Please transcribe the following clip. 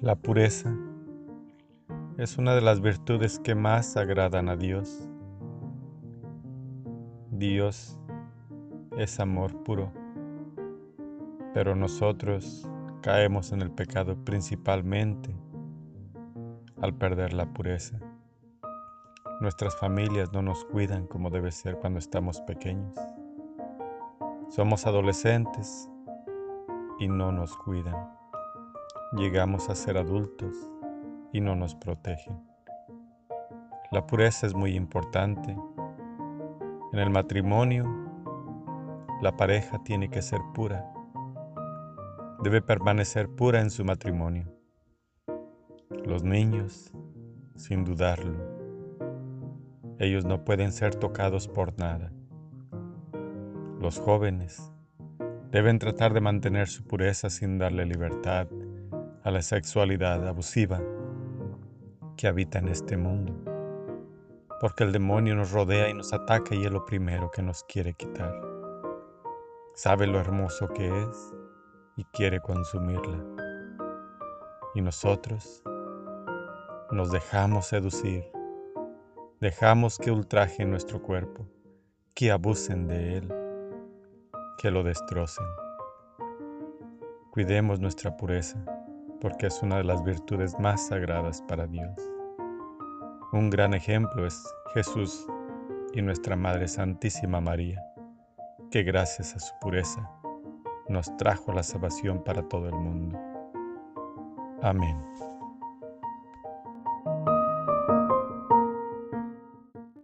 La pureza es una de las virtudes que más agradan a Dios. Dios es amor puro, pero nosotros caemos en el pecado principalmente al perder la pureza. Nuestras familias no nos cuidan como debe ser cuando estamos pequeños. Somos adolescentes y no nos cuidan llegamos a ser adultos y no nos protegen. La pureza es muy importante. En el matrimonio, la pareja tiene que ser pura. Debe permanecer pura en su matrimonio. Los niños, sin dudarlo, ellos no pueden ser tocados por nada. Los jóvenes deben tratar de mantener su pureza sin darle libertad a la sexualidad abusiva que habita en este mundo, porque el demonio nos rodea y nos ataca y es lo primero que nos quiere quitar. Sabe lo hermoso que es y quiere consumirla. Y nosotros nos dejamos seducir, dejamos que ultrajen nuestro cuerpo, que abusen de él, que lo destrocen. Cuidemos nuestra pureza porque es una de las virtudes más sagradas para Dios. Un gran ejemplo es Jesús y nuestra Madre Santísima María, que gracias a su pureza nos trajo la salvación para todo el mundo. Amén.